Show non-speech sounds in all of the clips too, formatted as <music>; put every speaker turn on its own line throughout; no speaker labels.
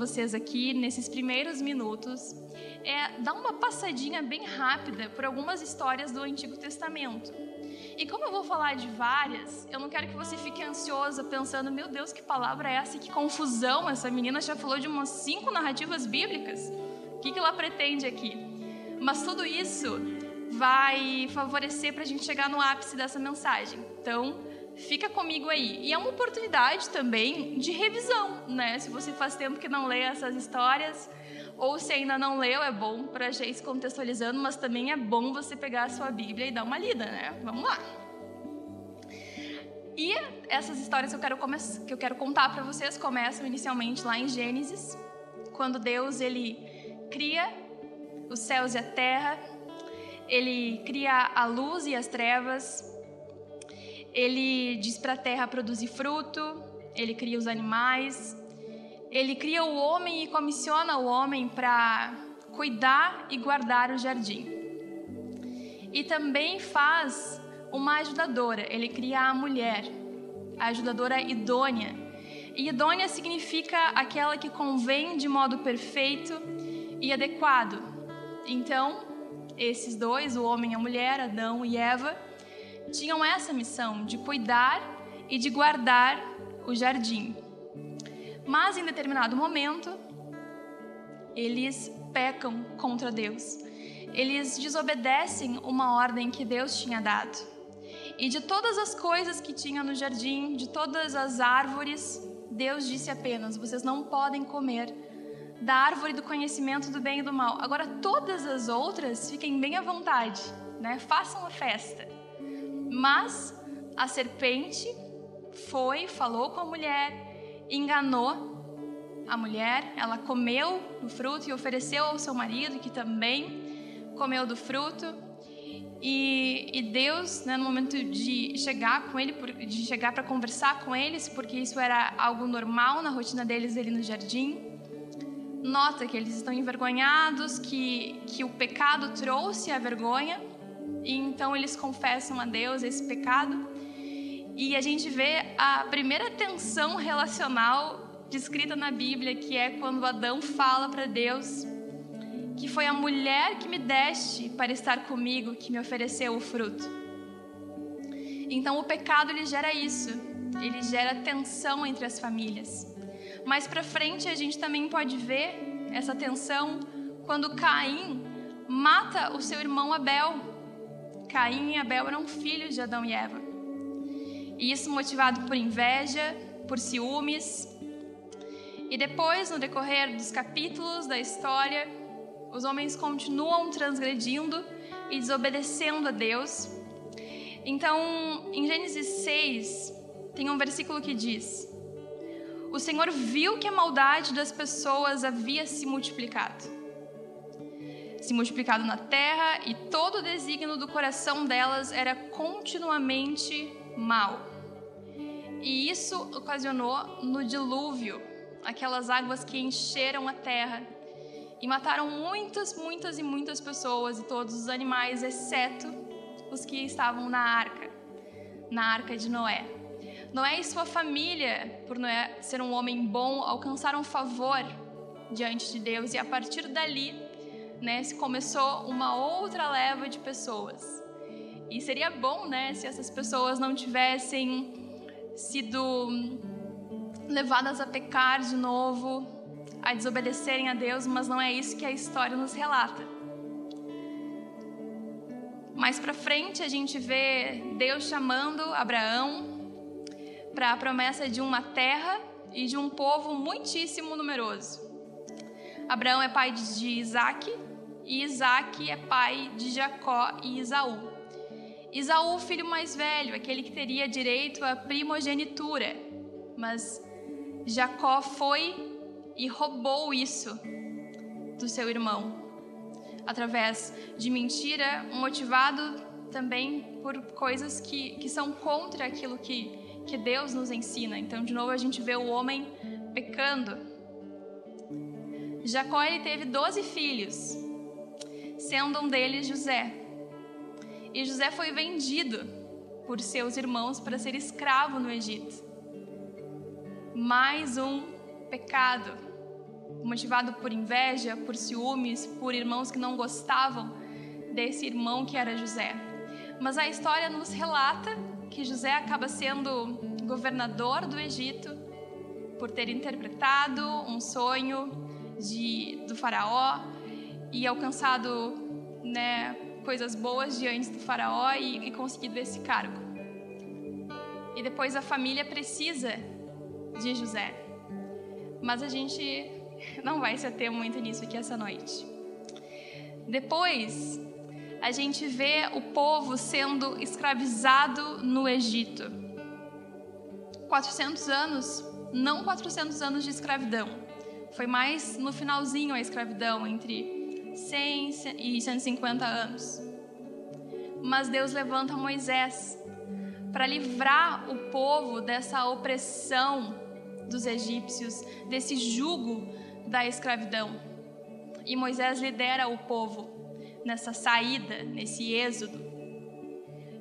vocês aqui, nesses primeiros minutos, é dar uma passadinha bem rápida por algumas histórias do Antigo Testamento. E como eu vou falar de várias, eu não quero que você fique ansiosa pensando, meu Deus, que palavra é essa? Que confusão! Essa menina já falou de umas cinco narrativas bíblicas. O que ela pretende aqui? Mas tudo isso vai favorecer para a gente chegar no ápice dessa mensagem. Então, fica comigo aí. E é uma oportunidade também de revisão, né? Se você faz tempo que não lê essas histórias, ou se ainda não leu, é bom para se contextualizando, mas também é bom você pegar a sua Bíblia e dar uma lida, né? Vamos lá. E essas histórias que eu quero, que eu quero contar para vocês começam inicialmente lá em Gênesis, quando Deus ele cria os céus e a terra, ele cria a luz e as trevas, ele diz para a terra produzir fruto, ele cria os animais, ele cria o homem e comissiona o homem para cuidar e guardar o jardim. E também faz uma ajudadora, ele cria a mulher, a ajudadora idônea. E idônea significa aquela que convém de modo perfeito e adequado. Então, esses dois, o homem e a mulher, Adão e Eva, tinham essa missão de cuidar e de guardar o jardim. Mas em determinado momento, eles pecam contra Deus. Eles desobedecem uma ordem que Deus tinha dado. E de todas as coisas que tinha no jardim, de todas as árvores, Deus disse apenas: vocês não podem comer da árvore do conhecimento do bem e do mal. Agora, todas as outras, fiquem bem à vontade, né? façam a festa. Mas a serpente foi, falou com a mulher, enganou a mulher, ela comeu do fruto e ofereceu ao seu marido, que também comeu do fruto. E, e Deus, né, no momento de chegar com ele, de chegar para conversar com eles, porque isso era algo normal na rotina deles ali no jardim, nota que eles estão envergonhados, que, que o pecado trouxe a vergonha, e então eles confessam a Deus esse pecado. E a gente vê a primeira tensão relacional descrita na Bíblia, que é quando Adão fala para Deus que foi a mulher que me deste para estar comigo que me ofereceu o fruto. Então o pecado ele gera isso, ele gera tensão entre as famílias. Mais para frente a gente também pode ver essa tensão quando Caim mata o seu irmão Abel. Caim e Abel eram filhos de Adão e Eva. E isso motivado por inveja, por ciúmes. E depois, no decorrer dos capítulos da história, os homens continuam transgredindo e desobedecendo a Deus. Então, em Gênesis 6, tem um versículo que diz: o Senhor viu que a maldade das pessoas havia se multiplicado. Se multiplicado na terra, e todo o desígnio do coração delas era continuamente mal. E isso ocasionou no dilúvio aquelas águas que encheram a terra e mataram muitas, muitas e muitas pessoas e todos os animais, exceto os que estavam na arca, na arca de Noé. Noé e sua família, por Noé ser um homem bom, alcançaram favor diante de Deus e a partir dali, né, se começou uma outra leva de pessoas. E seria bom, né, se essas pessoas não tivessem sido levadas a pecar de novo, a desobedecerem a Deus, mas não é isso que a história nos relata. Mais para frente a gente vê Deus chamando Abraão para a promessa de uma terra e de um povo muitíssimo numeroso. Abraão é pai de Isaac e Isaac é pai de Jacó e Isaú. Isaú, o filho mais velho, aquele que teria direito à primogenitura, mas Jacó foi e roubou isso do seu irmão, através de mentira, motivado também por coisas que, que são contra aquilo que que Deus nos ensina. Então, de novo, a gente vê o homem pecando. Jacó ele teve doze filhos, sendo um deles José. E José foi vendido por seus irmãos para ser escravo no Egito. Mais um pecado, motivado por inveja, por ciúmes, por irmãos que não gostavam desse irmão que era José. Mas a história nos relata que José acaba sendo governador do Egito por ter interpretado um sonho de, do faraó e alcançado né, coisas boas diante do faraó e, e conseguido esse cargo. E depois a família precisa de José. Mas a gente <laughs> não vai se ater muito nisso aqui essa noite. Depois, a gente vê o povo sendo escravizado no Egito. 400 anos, não 400 anos de escravidão. Foi mais no finalzinho a escravidão, entre 100 e 150 anos. Mas Deus levanta Moisés para livrar o povo dessa opressão dos egípcios, desse jugo da escravidão. E Moisés lidera o povo nessa saída, nesse êxodo.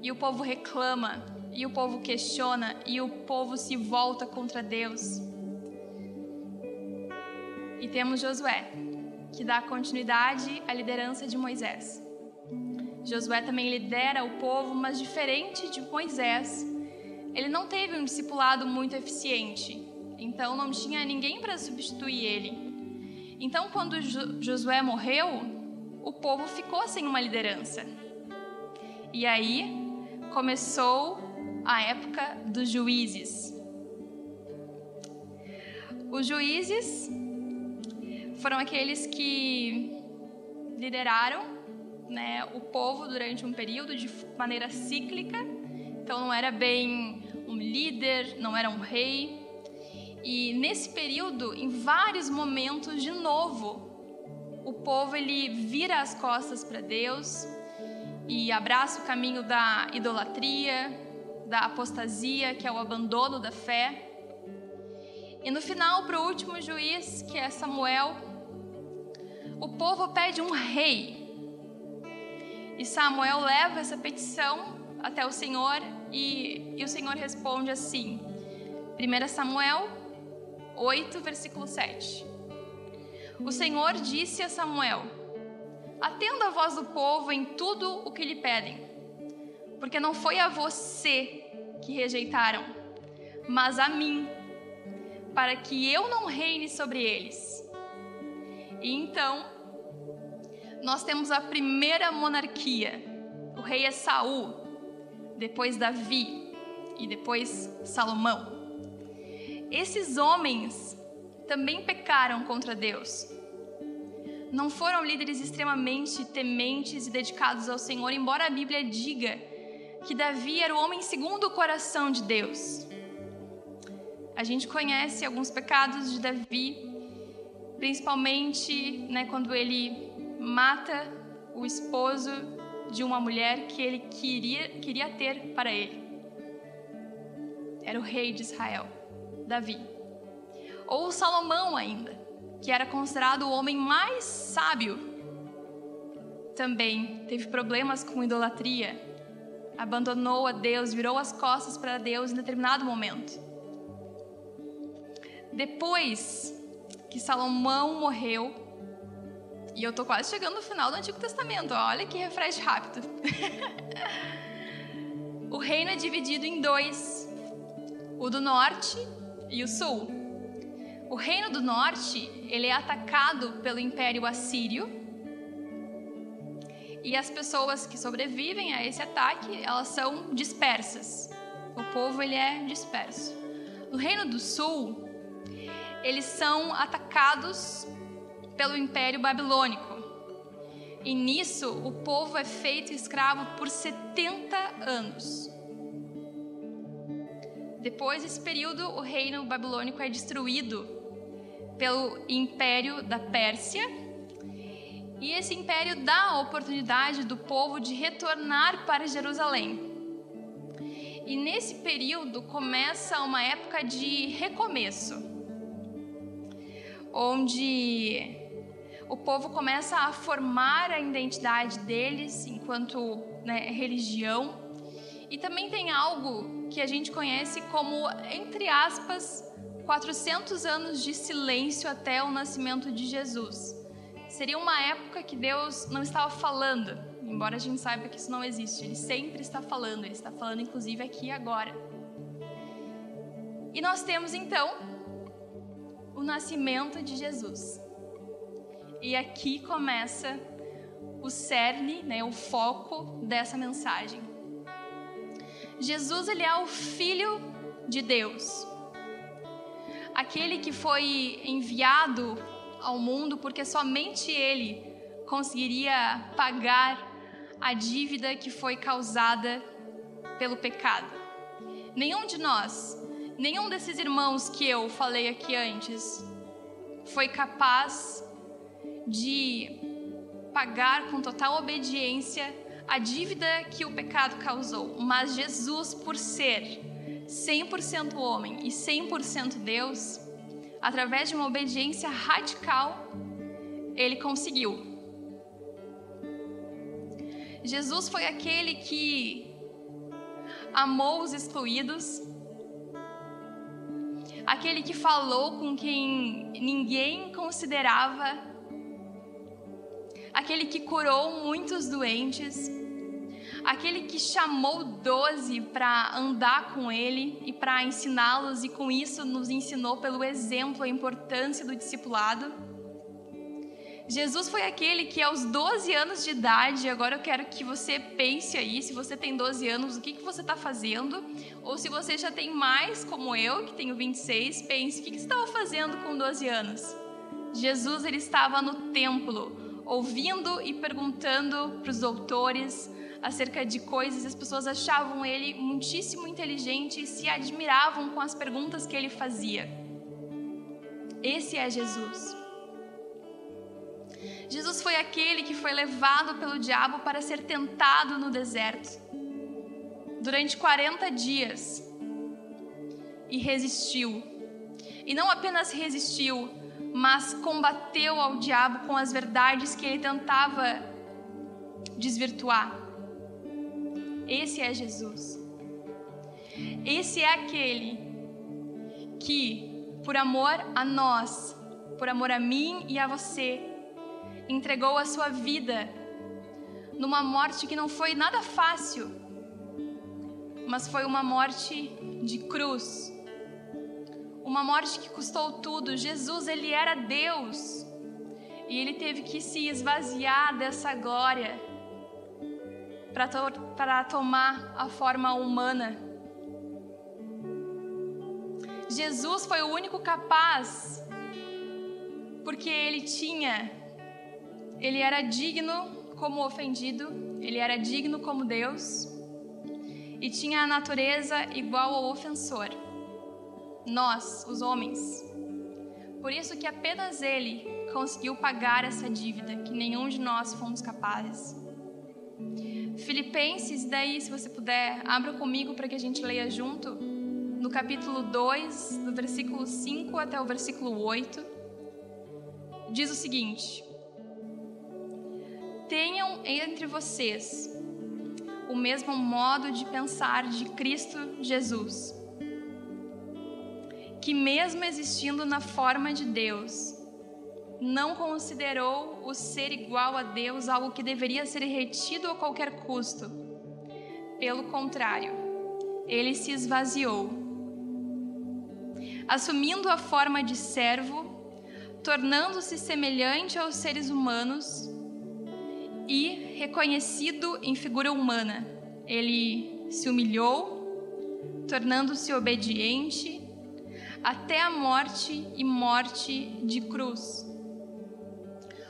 E o povo reclama, e o povo questiona, e o povo se volta contra Deus. E temos Josué, que dá continuidade à liderança de Moisés. Josué também lidera o povo, mas diferente de Moisés, ele não teve um discipulado muito eficiente, então não tinha ninguém para substituir ele. Então, quando Josué morreu, o povo ficou sem uma liderança. E aí começou a época dos juízes. Os juízes foram aqueles que lideraram né, o povo durante um período de maneira cíclica. Então não era bem um líder, não era um rei. E nesse período, em vários momentos, de novo, o povo ele vira as costas para Deus e abraça o caminho da idolatria, da apostasia, que é o abandono da fé. E no final, para o último juiz, que é Samuel, o povo pede um rei. E Samuel leva essa petição até o Senhor e, e o Senhor responde assim: 1 Samuel 8, versículo 7. O Senhor disse a Samuel: Atenda a voz do povo em tudo o que lhe pedem, porque não foi a você que rejeitaram, mas a mim, para que eu não reine sobre eles. E então nós temos a primeira monarquia. O rei é Saul, depois Davi e depois Salomão. Esses homens também pecaram contra Deus. Não foram líderes extremamente tementes e dedicados ao Senhor, embora a Bíblia diga que Davi era o homem segundo o coração de Deus. A gente conhece alguns pecados de Davi, principalmente né, quando ele mata o esposo de uma mulher que ele queria, queria ter para ele. Era o rei de Israel, Davi. Ou Salomão ainda, que era considerado o homem mais sábio. Também teve problemas com idolatria, abandonou a Deus, virou as costas para Deus em determinado momento. Depois que Salomão morreu, e eu tô quase chegando no final do Antigo Testamento. Olha que refresh rápido. <laughs> o reino é dividido em dois: o do norte e o sul. O reino do norte, ele é atacado pelo Império Assírio. E as pessoas que sobrevivem a esse ataque, elas são dispersas. O povo ele é disperso. No reino do sul, eles são atacados pelo Império Babilônico. E nisso o povo é feito escravo por 70 anos. Depois desse período, o reino babilônico é destruído pelo Império da Pérsia. E esse império dá a oportunidade do povo de retornar para Jerusalém. E nesse período começa uma época de recomeço, onde o povo começa a formar a identidade deles enquanto né, religião. E também tem algo que a gente conhece como, entre aspas, 400 anos de silêncio até o nascimento de Jesus. Seria uma época que Deus não estava falando, embora a gente saiba que isso não existe. Ele sempre está falando, ele está falando inclusive aqui e agora. E nós temos então o nascimento de Jesus. E aqui começa o cerne, né, o foco dessa mensagem. Jesus ele é o filho de Deus. Aquele que foi enviado ao mundo porque somente ele conseguiria pagar a dívida que foi causada pelo pecado. Nenhum de nós, nenhum desses irmãos que eu falei aqui antes, foi capaz de pagar com total obediência a dívida que o pecado causou, mas Jesus, por ser 100% homem e 100% Deus, através de uma obediência radical, ele conseguiu. Jesus foi aquele que amou os excluídos, aquele que falou com quem ninguém considerava, aquele que curou muitos doentes, aquele que chamou doze para andar com ele e para ensiná-los, e com isso nos ensinou pelo exemplo a importância do discipulado. Jesus foi aquele que aos 12 anos de idade, agora eu quero que você pense aí, se você tem 12 anos, o que, que você está fazendo? Ou se você já tem mais, como eu, que tenho 26, pense, o que, que você estava fazendo com 12 anos? Jesus, ele estava no templo, ouvindo e perguntando para os doutores, acerca de coisas, as pessoas achavam ele muitíssimo inteligente e se admiravam com as perguntas que ele fazia. Esse é Jesus. Jesus foi aquele que foi levado pelo diabo para ser tentado no deserto durante 40 dias e resistiu. E não apenas resistiu, mas combateu ao diabo com as verdades que ele tentava desvirtuar. Esse é Jesus. Esse é aquele que, por amor a nós, por amor a mim e a você, entregou a sua vida numa morte que não foi nada fácil, mas foi uma morte de cruz. Uma morte que custou tudo. Jesus, ele era Deus. E ele teve que se esvaziar dessa glória para to tomar a forma humana. Jesus foi o único capaz, porque ele tinha, ele era digno como ofendido, ele era digno como Deus e tinha a natureza igual ao ofensor. Nós, os homens. Por isso que apenas ele conseguiu pagar essa dívida que nenhum de nós fomos capazes. Filipenses, daí, se você puder, abra comigo para que a gente leia junto, no capítulo 2, do versículo 5 até o versículo 8, diz o seguinte: Tenham entre vocês o mesmo modo de pensar de Cristo Jesus, que, mesmo existindo na forma de Deus, não considerou o ser igual a Deus algo que deveria ser retido a qualquer custo. Pelo contrário, ele se esvaziou, assumindo a forma de servo, tornando-se semelhante aos seres humanos e reconhecido em figura humana. Ele se humilhou, tornando-se obediente até a morte e morte de cruz.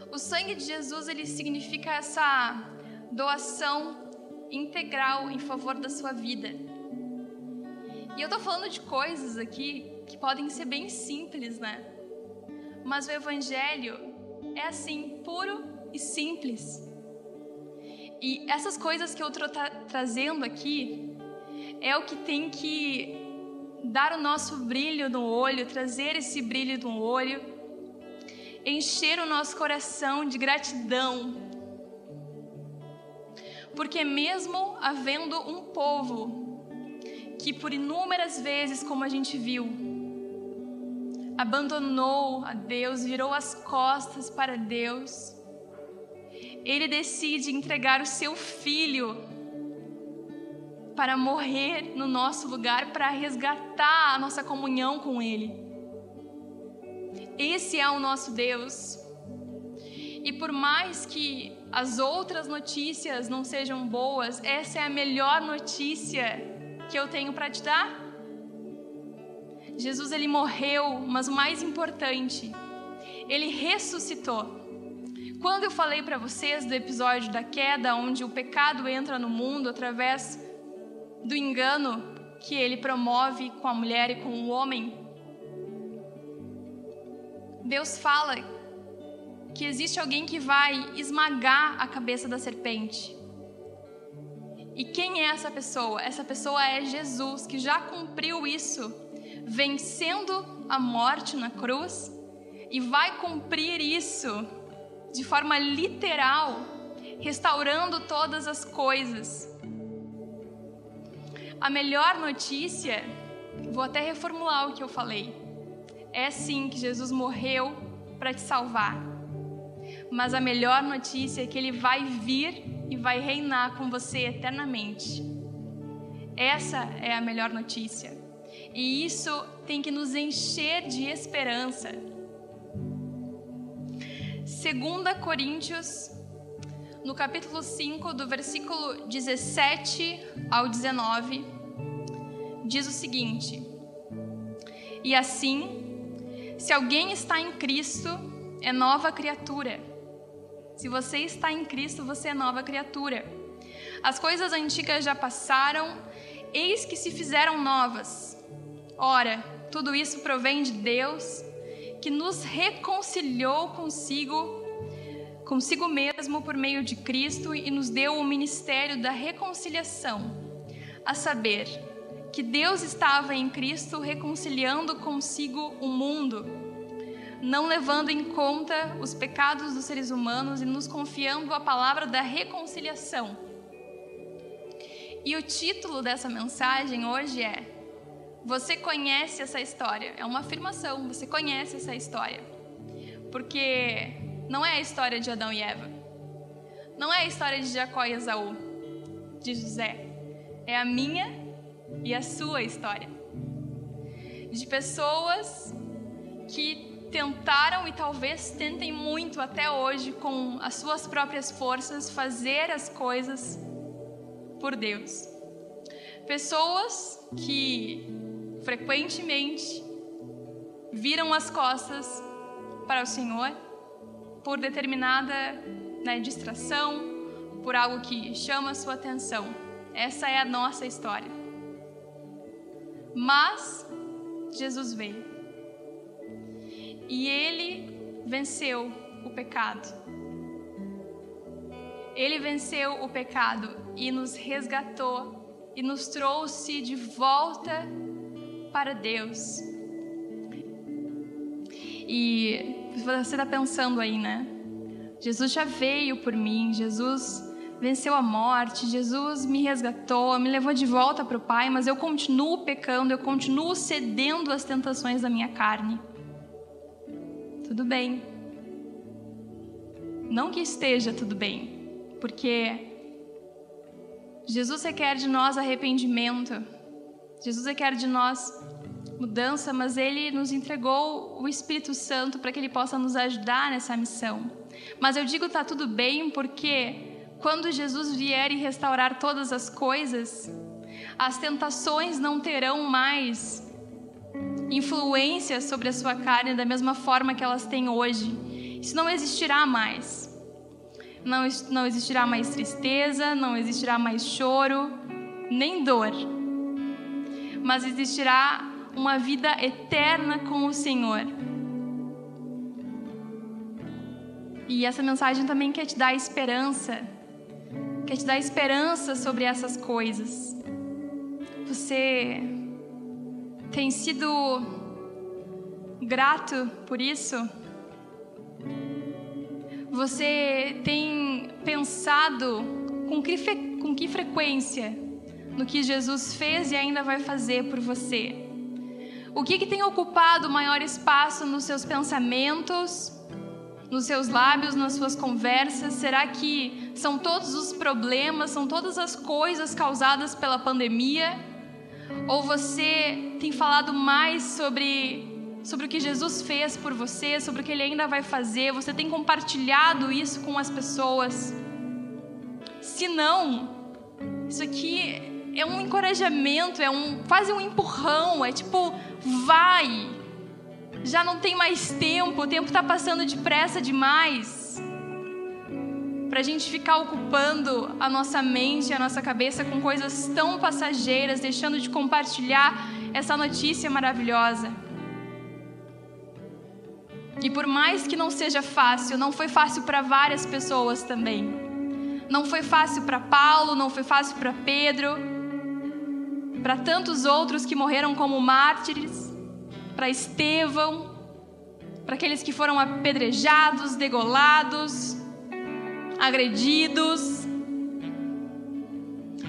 O sangue de Jesus ele significa essa doação integral em favor da sua vida. E eu tô falando de coisas aqui que podem ser bem simples, né? Mas o evangelho é assim, puro e simples. E essas coisas que eu estou tra trazendo aqui é o que tem que dar o nosso brilho no olho, trazer esse brilho no olho encher o nosso coração de gratidão. Porque, mesmo havendo um povo que, por inúmeras vezes, como a gente viu, abandonou a Deus, virou as costas para Deus, ele decide entregar o seu filho para morrer no nosso lugar, para resgatar a nossa comunhão com Ele. Esse é o nosso Deus. E por mais que as outras notícias não sejam boas, essa é a melhor notícia que eu tenho para te dar. Jesus ele morreu, mas o mais importante, ele ressuscitou. Quando eu falei para vocês do episódio da queda, onde o pecado entra no mundo através do engano que ele promove com a mulher e com o homem, Deus fala que existe alguém que vai esmagar a cabeça da serpente. E quem é essa pessoa? Essa pessoa é Jesus, que já cumpriu isso, vencendo a morte na cruz, e vai cumprir isso de forma literal, restaurando todas as coisas. A melhor notícia, vou até reformular o que eu falei, é sim que Jesus morreu para te salvar. Mas a melhor notícia é que ele vai vir e vai reinar com você eternamente. Essa é a melhor notícia. E isso tem que nos encher de esperança. 2 Coríntios, no capítulo 5, do versículo 17 ao 19, diz o seguinte: E assim, se alguém está em Cristo, é nova criatura. Se você está em Cristo, você é nova criatura. As coisas antigas já passaram, eis que se fizeram novas. Ora, tudo isso provém de Deus, que nos reconciliou consigo, consigo mesmo por meio de Cristo e nos deu o ministério da reconciliação, a saber, que Deus estava em Cristo reconciliando consigo o mundo não levando em conta os pecados dos seres humanos e nos confiando a palavra da reconciliação. E o título dessa mensagem hoje é Você conhece essa história? É uma afirmação, você conhece essa história. Porque não é a história de Adão e Eva. Não é a história de Jacó e Esaú, de José. É a minha e a sua história. De pessoas que tentaram e talvez tentem muito até hoje, com as suas próprias forças, fazer as coisas por Deus. Pessoas que frequentemente viram as costas para o Senhor por determinada né, distração, por algo que chama a sua atenção. Essa é a nossa história. Mas Jesus veio e ele venceu o pecado. Ele venceu o pecado e nos resgatou e nos trouxe de volta para Deus. E você está pensando aí, né? Jesus já veio por mim, Jesus venceu a morte, Jesus me resgatou, me levou de volta para o Pai, mas eu continuo pecando, eu continuo cedendo às tentações da minha carne tudo bem. Não que esteja tudo bem, porque Jesus requer de nós arrependimento, Jesus requer de nós mudança, mas Ele nos entregou o Espírito Santo para que Ele possa nos ajudar nessa missão. Mas eu digo está tudo bem porque quando Jesus vier e restaurar todas as coisas, as tentações não terão mais influência sobre a sua carne da mesma forma que elas têm hoje. Isso não existirá mais. Não, não existirá mais tristeza, não existirá mais choro, nem dor. Mas existirá uma vida eterna com o Senhor. E essa mensagem também quer te dar esperança, quer te dar esperança sobre essas coisas. Você tem sido grato por isso? Você tem pensado com que, com que frequência no que Jesus fez e ainda vai fazer por você? O que, que tem ocupado maior espaço nos seus pensamentos, nos seus lábios, nas suas conversas? Será que são todos os problemas, são todas as coisas causadas pela pandemia? Ou você tem falado mais sobre sobre o que Jesus fez por você, sobre o que ele ainda vai fazer? Você tem compartilhado isso com as pessoas? Se não, isso aqui é um encorajamento, é um quase um empurrão, é tipo, vai. Já não tem mais tempo, o tempo está passando depressa demais. Para a gente ficar ocupando a nossa mente, a nossa cabeça com coisas tão passageiras, deixando de compartilhar essa notícia maravilhosa. E por mais que não seja fácil, não foi fácil para várias pessoas também. Não foi fácil para Paulo, não foi fácil para Pedro, para tantos outros que morreram como mártires, para Estevão, para aqueles que foram apedrejados, degolados, agredidos.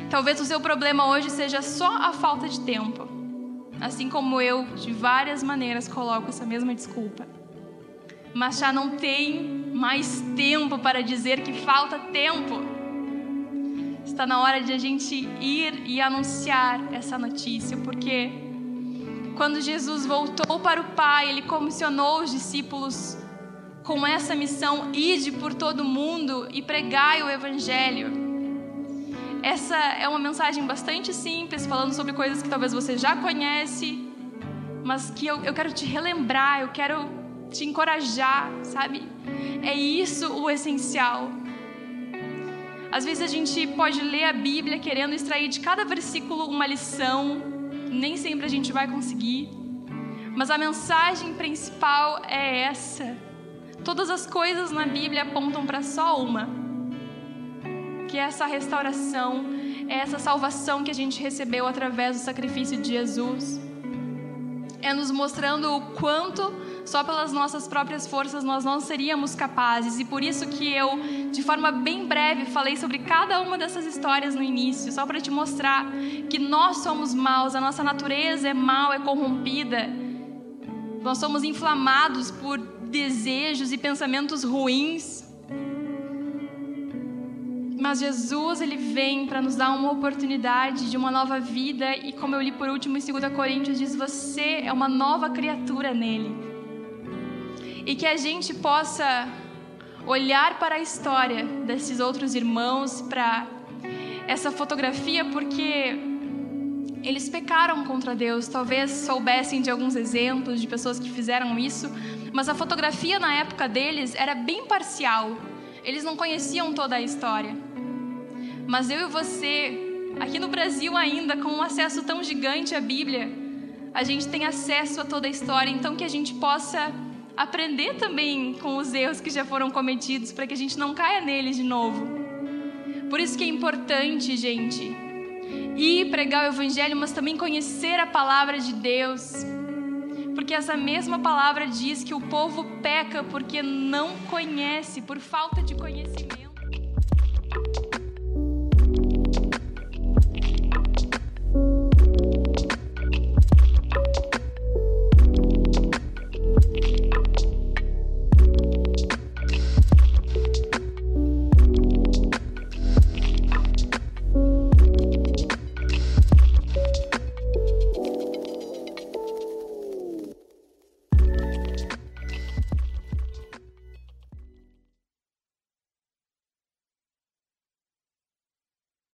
Talvez o seu problema hoje seja só a falta de tempo. Assim como eu, de várias maneiras, coloco essa mesma desculpa mas já não tem mais tempo para dizer que falta tempo. Está na hora de a gente ir e anunciar essa notícia, porque quando Jesus voltou para o Pai, ele comissionou os discípulos com essa missão: ide por todo mundo e pregai o Evangelho. Essa é uma mensagem bastante simples, falando sobre coisas que talvez você já conhece, mas que eu, eu quero te relembrar, eu quero te encorajar, sabe? É isso o essencial. Às vezes a gente pode ler a Bíblia querendo extrair de cada versículo uma lição, nem sempre a gente vai conseguir, mas a mensagem principal é essa. Todas as coisas na Bíblia apontam para só uma, que é essa restauração, é essa salvação que a gente recebeu através do sacrifício de Jesus. É nos mostrando o quanto só pelas nossas próprias forças nós não seríamos capazes. E por isso que eu, de forma bem breve, falei sobre cada uma dessas histórias no início, só para te mostrar que nós somos maus, a nossa natureza é mal, é corrompida. Nós somos inflamados por desejos e pensamentos ruins. Mas Jesus, ele vem para nos dar uma oportunidade de uma nova vida e como eu li por último em 2 Coríntios diz, você é uma nova criatura nele e que a gente possa olhar para a história desses outros irmãos, para essa fotografia, porque eles pecaram contra Deus. Talvez soubessem de alguns exemplos de pessoas que fizeram isso, mas a fotografia na época deles era bem parcial. Eles não conheciam toda a história. Mas eu e você, aqui no Brasil ainda, com um acesso tão gigante à Bíblia, a gente tem acesso a toda a história, então que a gente possa aprender também com os erros que já foram cometidos para que a gente não caia neles de novo. Por isso que é importante, gente, ir pregar o evangelho, mas também conhecer a palavra de Deus. Porque essa mesma palavra diz que o povo peca porque não conhece, por falta de conhecimento.